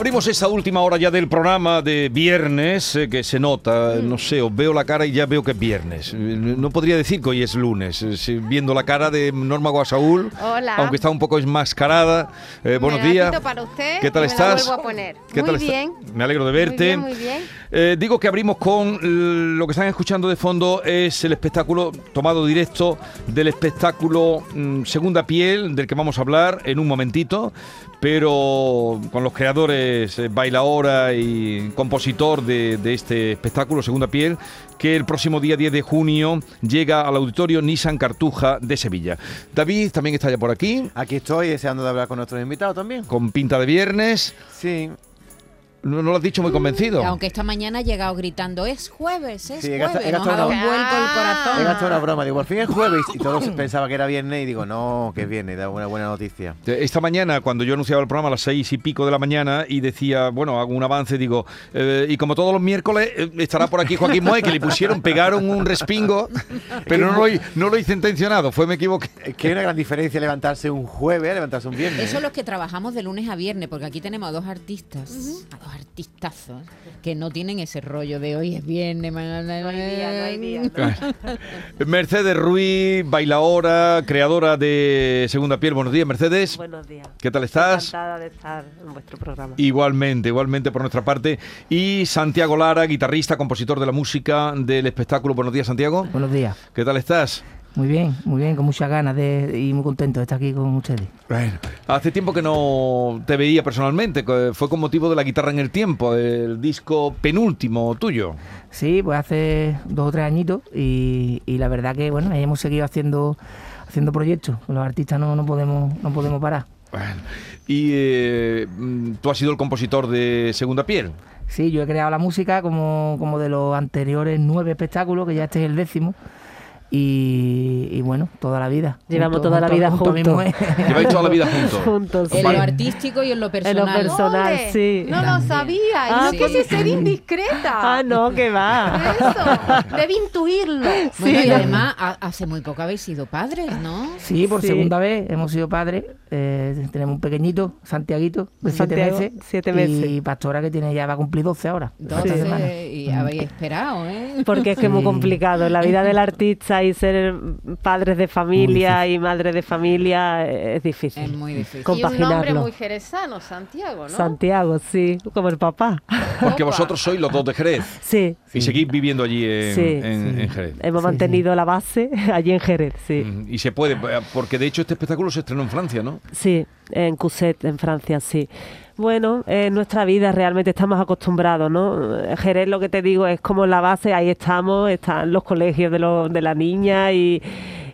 Abrimos esa última hora ya del programa de viernes, eh, que se nota, Mm. no sé, os veo la cara y ya veo que es viernes. Eh, No podría decir que hoy es lunes, eh, viendo la cara de Norma Guasaúl, Hola. aunque está un poco enmascarada. Eh, buenos días. para usted ¿Qué tal estás? a poner. ¿Qué Muy tal está- bien. Me alegro de verte. bien, muy bien. Eh, digo que abrimos con lo que están escuchando de fondo es el espectáculo tomado directo del espectáculo mm, Segunda Piel, del que vamos a hablar en un momentito, pero con los creadores eh, bailaora y compositor de, de este espectáculo Segunda Piel, que el próximo día 10 de junio llega al auditorio Nissan Cartuja de Sevilla. David también está ya por aquí, Aquí estoy deseando de hablar con nuestros invitados también. con pinta de viernes. Sí, No, no lo has dicho muy convencido. Aunque esta mañana ha llegado gritando, es jueves, es Sí, he jueves. gastado- he Nos ha un una- he gastado una broma. Digo, por fin es jueves. Y todos pensaban que era viernes. Y digo, no, que es viernes. Da una buena noticia. Esta mañana, cuando yo anunciaba el programa a las seis y pico de la mañana y decía, bueno, hago un avance, digo, eh, y como todos los miércoles eh, estará por aquí Joaquín Moe, que le pusieron, pegaron un respingo, pero no lo, no lo hice intencionado, fue me equivoqué. Es que hay una gran diferencia levantarse un jueves a levantarse un viernes. Eso ¿eh? es los que trabajamos de lunes a viernes, porque aquí tenemos a dos artistas, a dos artistazos, que no tienen ese rollo de hoy es viernes. No hay día, no hay día. Mercedes Ruiz, bailaora, creadora de Segunda Piel. Buenos días, Mercedes. Buenos días. ¿Qué tal estás? Encantada de estar en vuestro programa. Igualmente, igualmente por nuestra parte. Y Santiago Lara, guitarrista, compositor de la música del espectáculo. Buenos días, Santiago. Buenos días. ¿Qué tal estás? Muy bien, muy bien, con muchas ganas de, y muy contento de estar aquí con ustedes. Bueno, hace tiempo que no te veía personalmente, fue con motivo de la guitarra en el tiempo, el disco penúltimo tuyo. Sí, pues hace dos o tres añitos y, y la verdad que bueno, ahí hemos seguido haciendo haciendo proyectos. Los artistas no, no podemos no podemos parar. Bueno, y eh, mm, tú has sido el compositor de Segunda Piel. Sí, yo he creado la música como, como de los anteriores nueve espectáculos, que ya este es el décimo. Y, y bueno, toda la vida. Llevamos toda la vida juntos. mujer. Lleváis toda la vida juntos. Juntos. En sí. lo artístico y en lo En personal. lo personal, Ole, sí. No lo sabía. Y Ah, no sí. quise ser indiscreta. Ah, no, que va. Eso. Debe intuirlo. Bueno, Sí. y además ha- hace muy poco habéis sido padres, ¿no? Sí, por Sí. segunda vez hemos sido padres. Eh, tenemos un pequeñito, Santiaguito, de siete Santiago, meses. siete meses. Y Pastora que tiene ya va a cumplir 12 ahora. Entonces, esta semana. y habéis esperado, ¿eh? Porque es que es muy complicado. La vida del artista y ser padres de familia y madres de familia eh, es difícil. Es muy difícil. Y un nombre Compaginarlo. muy jerezano, Santiago, ¿no? Santiago, sí, como el papá. Porque vosotros sois los dos de Jerez. Sí, Y seguís viviendo allí en, Sí. en- Sí. en Jerez. hemos Sí, mantenido la base allí en Jerez, sí. Y se puede, porque de hecho este espectáculo se estrenó en Francia, ¿no? Sí, en Cuset, en Francia, sí. Bueno, en nuestra vida realmente estamos acostumbrados, ¿no? Eh, Jerez, lo que te digo, es como la base, ahí estamos, están los colegios de, los, de la niña y,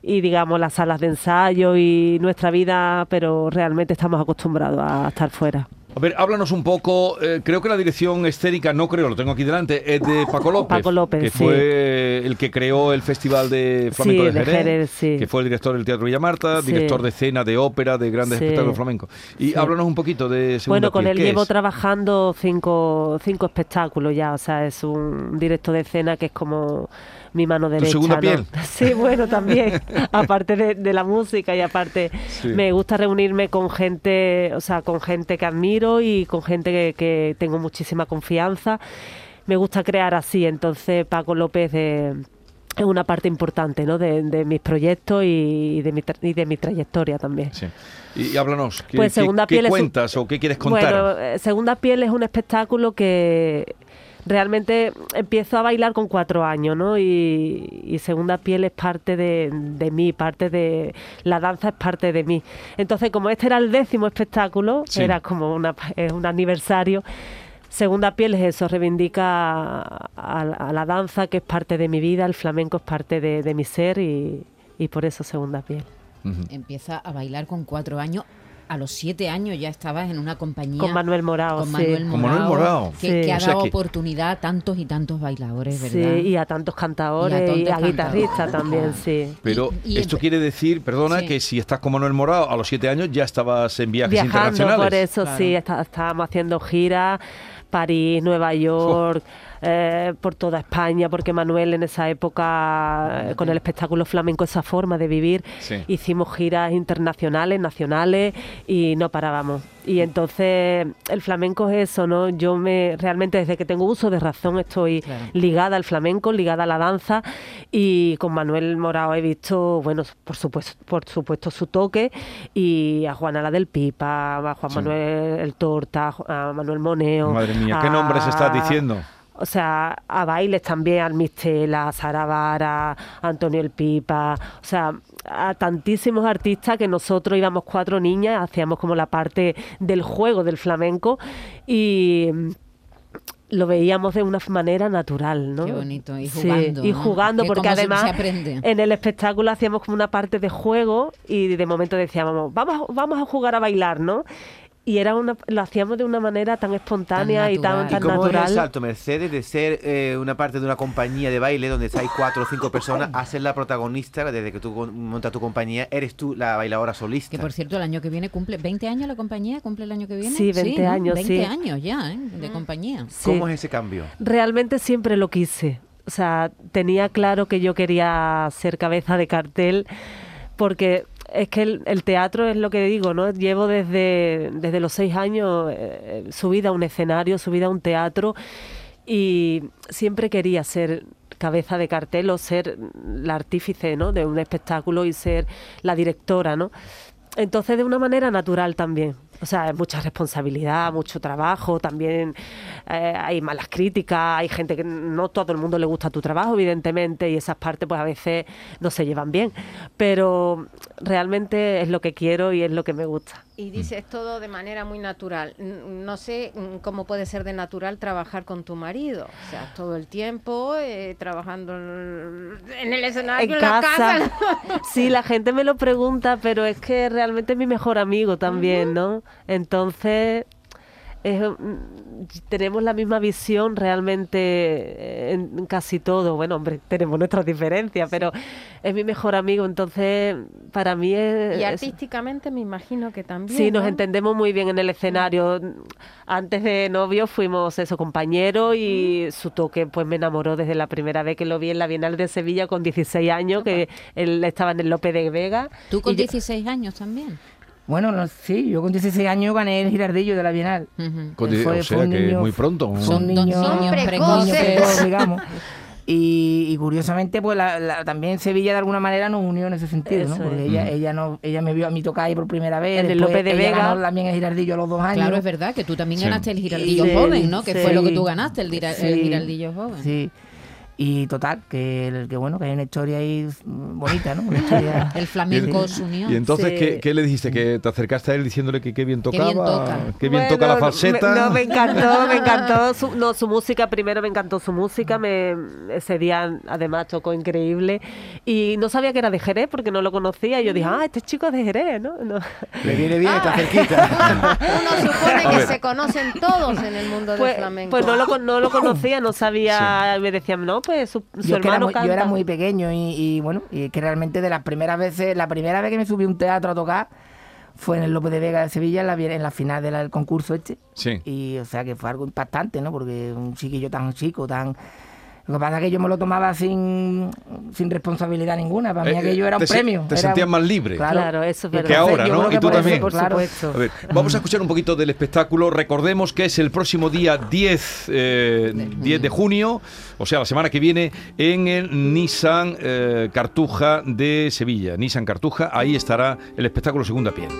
digamos, las salas de ensayo y nuestra vida, pero realmente estamos acostumbrados a estar fuera. A ver, háblanos un poco. eh, creo que la dirección escénica, no creo, lo tengo aquí delante, es de Paco López. Paco López, que sí. fue el que creó el Festival de Flamenco Sí, de de Jerez, Jerez, sí. que fue el director del Teatro Villamarta, Sí. director de escena, de ópera, de grandes espectáculos flamencos. Y háblanos un poquito de Segunda Bueno, con él ¿qué llevo es? trabajando cinco, cinco espectáculos ya, o sea, es un directo de escena que es como mi mano derecha. segunda ¿no? piel? Sí, bueno, también, aparte de, de la música y aparte Sí. me gusta reunirme con gente, o sea, con gente que admiro y con gente que, que tengo muchísima confianza. Me gusta crear así, entonces Paco López eh, es una parte importante ¿no? de, de mis proyectos y de mi, tra- y de mi trayectoria también. Sí. Y, y háblanos, ¿qué, Pues qué- Segunda qué Piel es un- cuentas o qué quieres contar? Bueno, eh, Segunda Piel es un espectáculo que realmente empiezo a bailar con cuatro años, ¿no? Y, y Segunda Piel es parte de, de mí, parte de... La danza es parte de mí. Entonces, como este era el décimo espectáculo, Sí. era como una, es un aniversario, Segunda Piel es eso, reivindica a, a la danza que es parte de mi vida, el flamenco es parte de, de mi ser y, y por eso Segunda Piel. Empieza a bailar con cuatro años a los siete años ya estabas en una compañía Con Manuel Morao, con sí. Manuel Con Manuel Morao. que, Sí. que ha O sea dado que- oportunidad a tantos y tantos bailadores, Sí, ¿verdad? y a tantos cantadores y a, tantos guitarristas cantadores. también, sí. Pero Y- y esto quiere decir, perdona, Sí. que si estás con Manuel Morao a los siete años ya estabas en viajes Viajando, internacionales. por eso Claro. sí, está- estábamos haciendo giras, París, Nueva York, eh, por toda España, porque Manuel en esa época, eh, con el espectáculo flamenco, esa forma de vivir, Sí. hicimos giras internacionales, nacionales y no parábamos. Y entonces el flamenco es eso, ¿no? Yo me realmente desde que tengo uso de razón estoy Claro. ligada al flamenco, ligada a la danza y con Manuel Morao he visto, bueno, por supuesto, por supuesto su toque y a Juana la del Pipa, a Juan Sí. Manuel el Torta, a a Manuel Moneo. Madre mía, ¿qué nombres estás a- diciendo? O sea, a bailes también, al Mistela, a Sara Vara, a Antonio el Pipa, o sea, a tantísimos artistas que nosotros íbamos cuatro niñas, hacíamos como la parte del juego del flamenco y lo veíamos de una manera natural, ¿no? Qué bonito, y Sí, jugando, y jugando, Que porque además en el espectáculo hacíamos como una parte de juego y de momento decíamos, vamos, vamos a jugar a bailar, ¿no? Y era una, lo hacíamos de una manera tan espontánea y tan, natural. ¿Y tan cómo natural. es el salto, Mercedes, de ser eh, una parte de una compañía de baile donde estáis cuatro o cinco personas a ser la protagonista desde que tú montas tu compañía? ¿Eres tú la bailadora solista? Que por cierto, el año que viene cumple 20 años la compañía, cumple el año que viene. Sí, 20 ¿no? años, 20 sí. años ya, ¿eh? De compañía. Sí. ¿Cómo es ese cambio? Realmente siempre lo quise. O sea, tenía claro que yo quería ser cabeza de cartel porque es que el, el teatro es lo que digo, ¿no? Llevo desde, desde los seis años eh, subida a un escenario, subida a un teatro y siempre quería ser cabeza de cartel o ser la artífice, ¿no? De un espectáculo y ser la directora, ¿no? Entonces, de una manera natural también. O sea, mucha responsabilidad, mucho trabajo, también eh, hay malas críticas, hay gente que no todo el mundo le gusta tu trabajo, evidentemente, y esas partes pues a veces no se llevan bien. Pero realmente es lo que quiero y es lo que me gusta. Y dices todo de manera muy natural. No sé mm, cómo puede ser de natural trabajar con tu marido. O sea, todo el tiempo eh, trabajando en en el escenario, en, la casa. Sí, la gente me lo pregunta, pero es que realmente es mi mejor amigo también, ¿no? Entonces, es, mm, tenemos la misma visión realmente eh, en casi todo. Bueno, hombre, tenemos nuestras diferencias, pero es mi mejor amigo, entonces para mí es... Y es- artísticamente me imagino que también. Sí, nos ¿no? entendemos muy bien en el escenario. Antes de novio fuimos eso, compañeros y su toque pues me enamoró desde la primera vez que lo vi en la Bienal de Sevilla con 16 años, que él estaba en el Lope de Vega. Tú con y yo- 16 años también. Bueno, no, sí, yo con 16 años gané el girardillo de la Bienal. Ujú. Con- Fue- o fue sea un que niño- muy pronto. Son Son niños, niños precoces. digamos. Y, y curiosamente, pues la- la- también Sevilla de alguna manera nos unió en ese sentido, ¿no? Porque es. ella, ella no, ella me vio a mí tocar ahí por primera vez. El Lope de Vega. ganó también el girardillo a los dos años. Claro, es verdad que tú también Sí. ganaste el giraldillo Sí, joven, ¿no? Que sí. fue lo que tú ganaste, el, el Sí, giraldillo joven. Sí. Y total, que, que bueno, que hay una historia ahí mm, bonita, ¿no? Una historia... El flamenco os unió. Y entonces, Sí. ¿qué, qué le dijiste? ¿Que te acercaste a él diciéndole que qué bien Qué tocaba? bien toca. qué bien Bueno, toca la me- falseta? no, me encantó, me encantó. Su, no, su música, primero me encantó su música. Me, ese día, además, tocó increíble. Y no sabía que era de Jerez porque no lo conocía. Y yo dije, ah, este chico es de Jerez, ¿no? No. Le viene bien, Ah. está cerquita. Uno supone que se conocen todos en el mundo del Pues, flamenco. pues no, lo, con- no lo conocía, no sabía. Me decían, no, pues su, su Yo, que era hermano muy, yo era muy pequeño y, y, bueno, y que realmente de las primeras veces, la primera vez que me subí a un teatro a tocar fue en el López de Vega de Sevilla, en la, en la final del del concurso este. Sí. Y o sea que fue algo impactante, ¿no? Porque un chiquillo tan chico, tan... Lo que pasa es que yo me lo tomaba sin, sin responsabilidad ninguna. Para mí Eh, aquello era un te se- premio. te era sentías un- más libre. Claro, eso es Y verdad. Que ahora, ¿no? Y tú por eso, también. Por claro. supuesto. A ver, vamos a escuchar un poquito del espectáculo. Recordemos que es el próximo día 10, eh, 10 de junio, o sea, la semana que viene, en el Nissan eh, Cartuja de Sevilla. Nissan Cartuja, ahí estará el espectáculo Segunda Piel.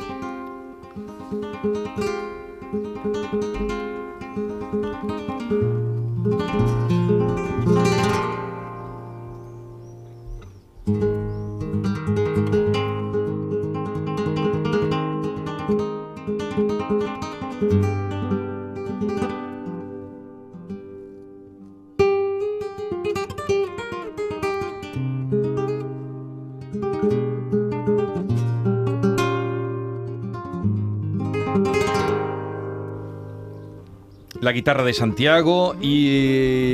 Guitarra de Santiago y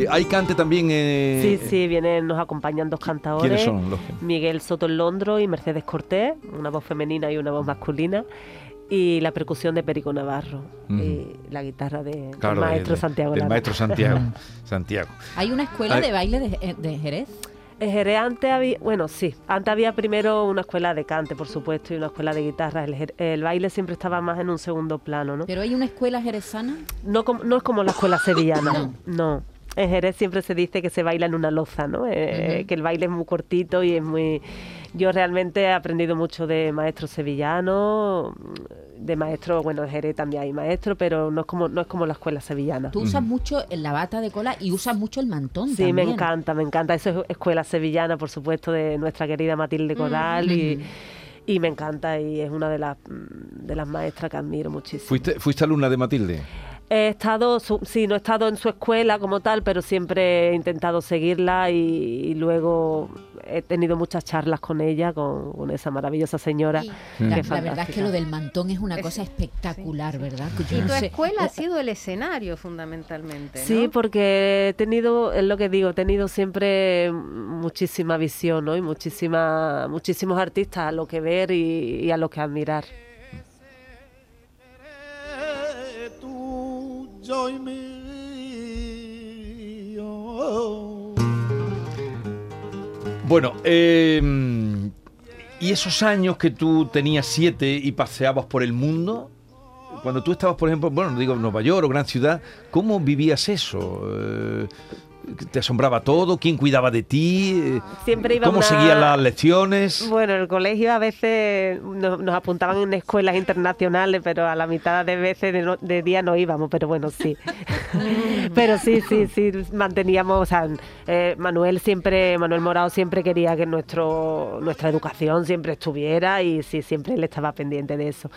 eh, hay cante también. eh, Sí, sí, vienen, nos acompañan dos cantadores. ¿Quiénes son los Miguel Soto Londro y Mercedes Cortés, una voz femenina y una voz masculina. Y la percusión de Perico Navarro. Y la guitarra de, Claro, del de- maestro de- Santiago Del Lara. maestro Santiago. Santiago. Hay una escuela de baile de, de Jerez. En Jerez antes había, bueno, sí, antes había primero una escuela de cante, por supuesto, y una escuela de guitarra. El, baile siempre estaba más en un segundo plano, ¿no? Pero hay una escuela jerezana. No, no es como la escuela sevillana, no. En Jerez siempre se dice que se baila en una loza, ¿no? Eh. Que el baile es muy cortito y es muy... Yo realmente he aprendido mucho de maestros sevillanos, de maestros, bueno, en Jerez también hay maestros, pero no es como, no es como la escuela sevillana. Tú usas mucho la bata de cola y usas mucho el mantón Sí, me también. encanta, me encanta. Eso es escuela sevillana, por supuesto, de nuestra querida Matilde Coral y, y me encanta y es una de las, mm, de las maestras que admiro muchísimo. ¿Fuiste, ¿Fuiste alumna de Matilde? He estado, su- sí, no he estado en su escuela como tal, pero siempre he intentado seguirla y, y luego he tenido muchas charlas con ella, con, con esa maravillosa señora. Que la, es la verdad es que lo del mantón es una Es- cosa espectacular, ¿verdad? Yo Y no tu sé- escuela ha eh, sido el escenario fundamentalmente, ¿no? Sí, porque he tenido, es lo que digo, he tenido siempre muchísima visión, ¿no? Y muchísima, muchísimos artistas a lo que ver y, y a lo que admirar. Tuyo y mío. Bueno, eh, ¿y esos años que tú tenías siete y paseabas por el mundo? Cuando tú estabas, por ejemplo, bueno, no digo Nueva York o gran ciudad, ¿cómo vivías eso? Eh, ¿Te asombraba todo? ¿Quién cuidaba de ti? Eh, Siempre iba a ¿Cómo una- seguías las lecciones? Bueno, el colegio a veces nos, nos apuntaban en escuelas internacionales, pero a la mitad de veces de, no- de día no íbamos, pero bueno, sí. pero sí, sí, sí, manteníamos, o sea, eh, Manuel siempre, Manuel Morado siempre quería que nuestro, nuestra educación siempre estuviera y sí, siempre él estaba pendiente de eso.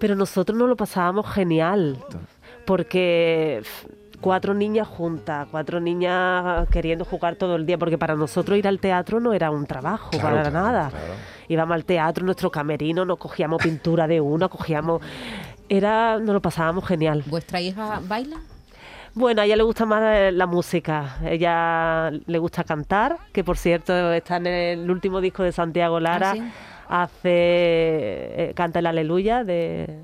Pero nosotros nos lo pasábamos genial, porque cuatro niñas juntas, cuatro niñas queriendo jugar todo el día, porque para nosotros ir al teatro no era un trabajo, Claro, para claro, nada. claro. Íbamos al teatro, nuestro camerino, nos cogíamos pintura de uno, cogíamos... Era, nos lo pasábamos genial. ¿Vuestra hija baila? Bueno, a ella le gusta más eh, la música. Ella le gusta cantar, que por cierto está en el último disco de Santiago Lara. Ah, sí. Hace eh, canta el Aleluya de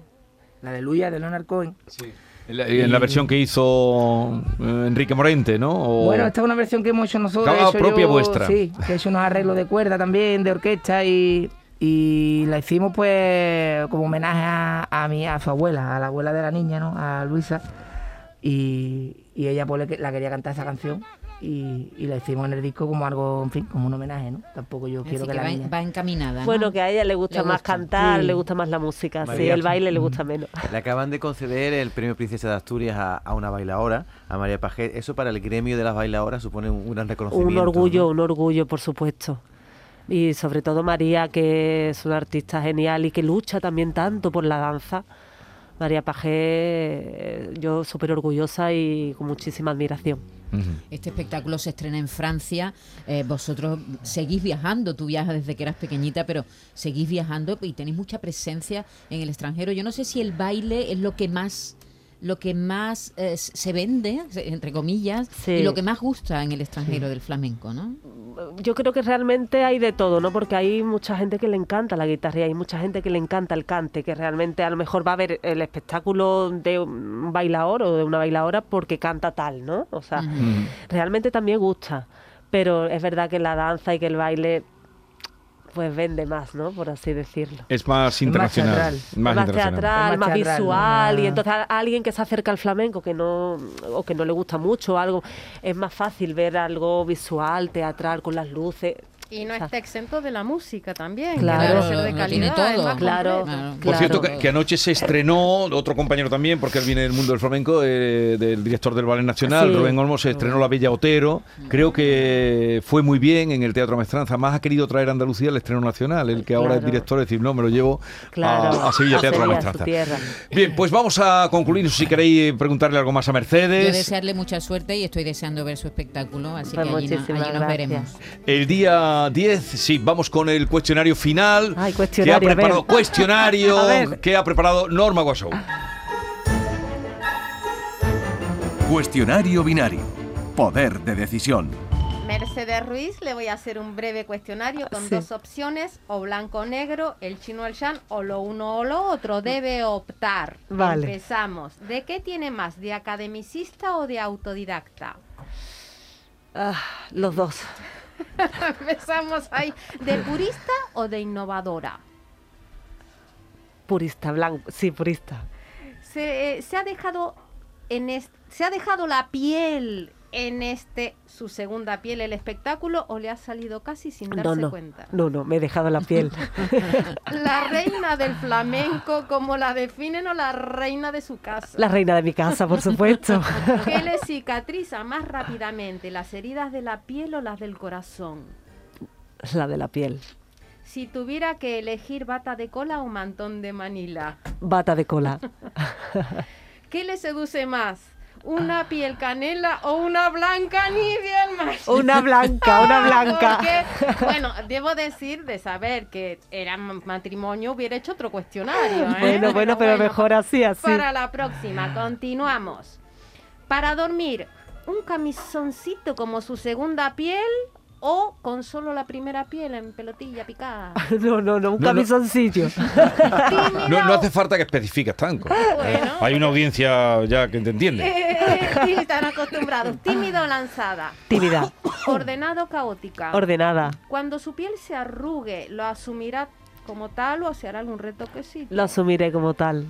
La aleluya de Leonard Cohen. En la, en la versión que hizo eh, Enrique Morente, ¿no? O- Bueno, esta es una versión que hemos hecho nosotros. He hecho propia yo- vuestra. Sí, que he hecho unos arreglos de cuerda también, de orquesta y, y la hicimos pues como homenaje a, a mi, a su abuela, a la abuela de la niña, ¿no? A Luisa. Y, y ella pues le- la quería cantar esa canción y, y la hicimos en el disco como algo, en fin, como un homenaje, ¿no? Tampoco yo quiero que, que la va, niña... va encaminada. ¿no? Bueno, que a ella le gusta Le más gusta. cantar, Sí. le gusta más la música, sí, el baile le gusta menos. Le acaban de conceder el premio Princesa de Asturias a, a una bailaora, a María Pajet. Eso para el gremio de las bailadoras supone un, un gran reconocimiento. Un orgullo, ¿no? un orgullo, por supuesto. Y sobre todo María, que es una artista genial y que lucha también tanto por la danza. María Pajé, eh, yo súper orgullosa y con muchísima admiración. Este espectáculo se estrena en Francia. eh, vosotros seguís viajando. Tú viajas desde que eras pequeñita, pero seguís viajando y tenéis mucha presencia en el extranjero. Yo no sé si el baile es lo que más lo que más eh, se vende, se- entre comillas, Sí. y lo que más gusta en el extranjero del flamenco, ¿no? Yo creo que realmente hay de todo, ¿no? Porque hay mucha gente que le encanta la guitarra y hay mucha gente que le encanta el cante, que realmente a lo mejor va a ver el espectáculo de un bailador o de una bailadora porque canta tal, ¿no? O sea. Ujú. realmente también gusta, pero es verdad que la danza y que el baile pues vende más, ¿no? Por así decirlo. Es más internacional. Más, más internacional. teatral, Es más, más teatral, ¿no? visual y entonces a alguien que se acerca al flamenco que no o que no le gusta mucho algo es más fácil ver algo visual, teatral con las luces. Y no está exento de la música también, Claro. que debe ser Lo- de calidad. tiene todo. Claro. Por cierto, que, que anoche se estrenó, otro compañero también, porque él viene del mundo del flamenco, eh, del director del Ballet Nacional, Sí. Rubén Olmos, se estrenó La Bella Otero. Creo que fue muy bien en el Teatro Maestranza. Más ha querido traer a Andalucía el estreno nacional, el que ahora es director, es decir, no, me lo llevo Claro, a, a Sevilla, Teatro Sevilla, Maestranza. Bien, pues vamos a concluir. Si queréis preguntarle algo más a Yo Mercedes. desearle mucha suerte y estoy deseando ver su espectáculo, así Pues que allí, no- allí nos veremos. El día 10, sí, vamos con el cuestionario final. Ay, cuestionario, Que ha a ver. preparado cuestionario A ver. que ha preparado Norma Guasou. Cuestionario binario. Poder de decisión. Mercedes Ruiz, le voy a hacer un breve cuestionario con Sí. dos opciones, o blanco o negro, el chino o el shan, o lo uno o lo otro. Debe optar. Vale. Empezamos. ¿De qué tiene más? ¿De academicista o de autodidacta? Ah, los dos. Empezamos ahí. ¿De purista o de innovadora? Purista, blanco. Sí, purista. Se, eh, se ha dejado en se ha dejado la piel en este su segunda piel el espectáculo o le ha salido casi sin darse No, no. cuenta. No, no, me he dejado la piel. La reina del flamenco, como la definen o la reina de su casa. La reina de mi casa, por supuesto. ¿Qué le cicatriza más rápidamente, las heridas de la piel o las del corazón? La de la piel. Si tuviera que elegir bata de cola o mantón de Manila, Bata de cola. ¿qué le seduce más? ¿Una piel canela o una blanca ni bien más? Una blanca, una blanca. Porque, bueno, debo decir de saber que era ma- matrimonio, hubiera hecho otro cuestionario. ¿eh? Bueno, bueno, pero mejor así, así. Para la próxima, continuamos. Para dormir, un camisoncito como su segunda piel o con solo la primera piel en pelotilla picada. No, no, no, un No, no. camisoncillo. No, no hace falta que especifiques tanto. Bueno. Hay una audiencia ya que te entiende. Eh, sí, están acostumbrados. Tímido o lanzada. Tímida, Ordenado o caótica. ordenada. Cuando su piel se arrugue, ¿lo asumirá como tal o se hará algún retoquecito? Lo asumiré como tal.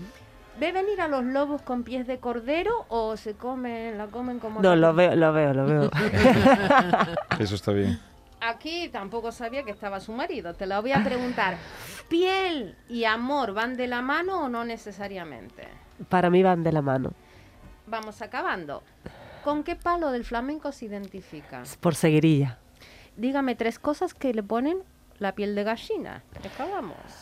¿Ve venir a los lobos con pies de cordero o se comen, la comen como... No, lo veo, lo veo, lo veo. Eso está bien. Aquí tampoco sabía que estaba su marido. Te la voy a preguntar. ¿Piel y amor van de la mano o no necesariamente? Para mí van de la mano. Vamos acabando. ¿Con qué palo del flamenco se identifica? Por seguirilla. Dígame tres cosas que le ponen la piel de gallina. Acabamos.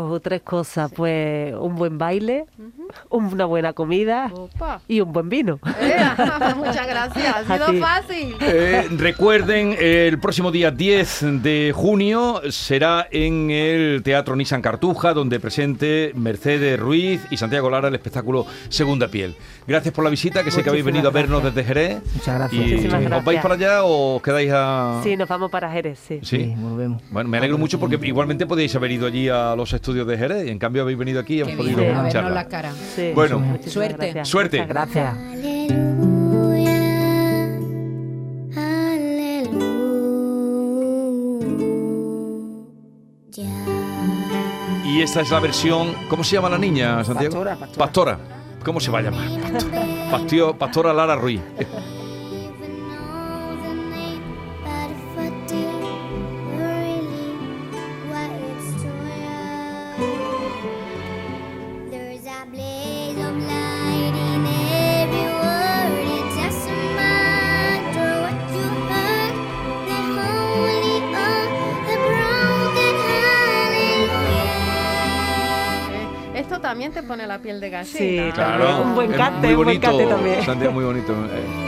O tres cosas, pues un buen baile, una buena comida Opa. y un buen vino. Eh, muchas gracias. Ha sido fácil. Eh, recuerden, el próximo día 10 de junio será en el Teatro Nissan Cartuja, donde presente Mercedes Ruiz y Santiago Lara el espectáculo Segunda Piel. Gracias por la visita, que sé que habéis venido a vernos desde Jerez. Muchas gracias. Y, Muchísimas ¿Os vais para allá o os quedáis a...? Sí, nos vamos para Jerez, sí. Sí. Sí, volvemos. Bueno, me alegro mucho porque igualmente podéis haber ido allí a los estudios de Jerez y en cambio habéis venido aquí y hemos podido a vernos charlar. la cara. Sí. Bueno. Muchísimas Suerte. gracias. Suerte. Muchas gracias. Y esta es la versión... ¿Cómo se llama la niña, Santiago? Pastora, pastora. Pastora. ¿Cómo se va a llamar? Pastora, Pastio- Pastora Lara Ruiz. Esto también te pone la piel de gallina. Sí, Claro. Un buen muy un buen bonito, cante también. Santiago, muy bonito. eh.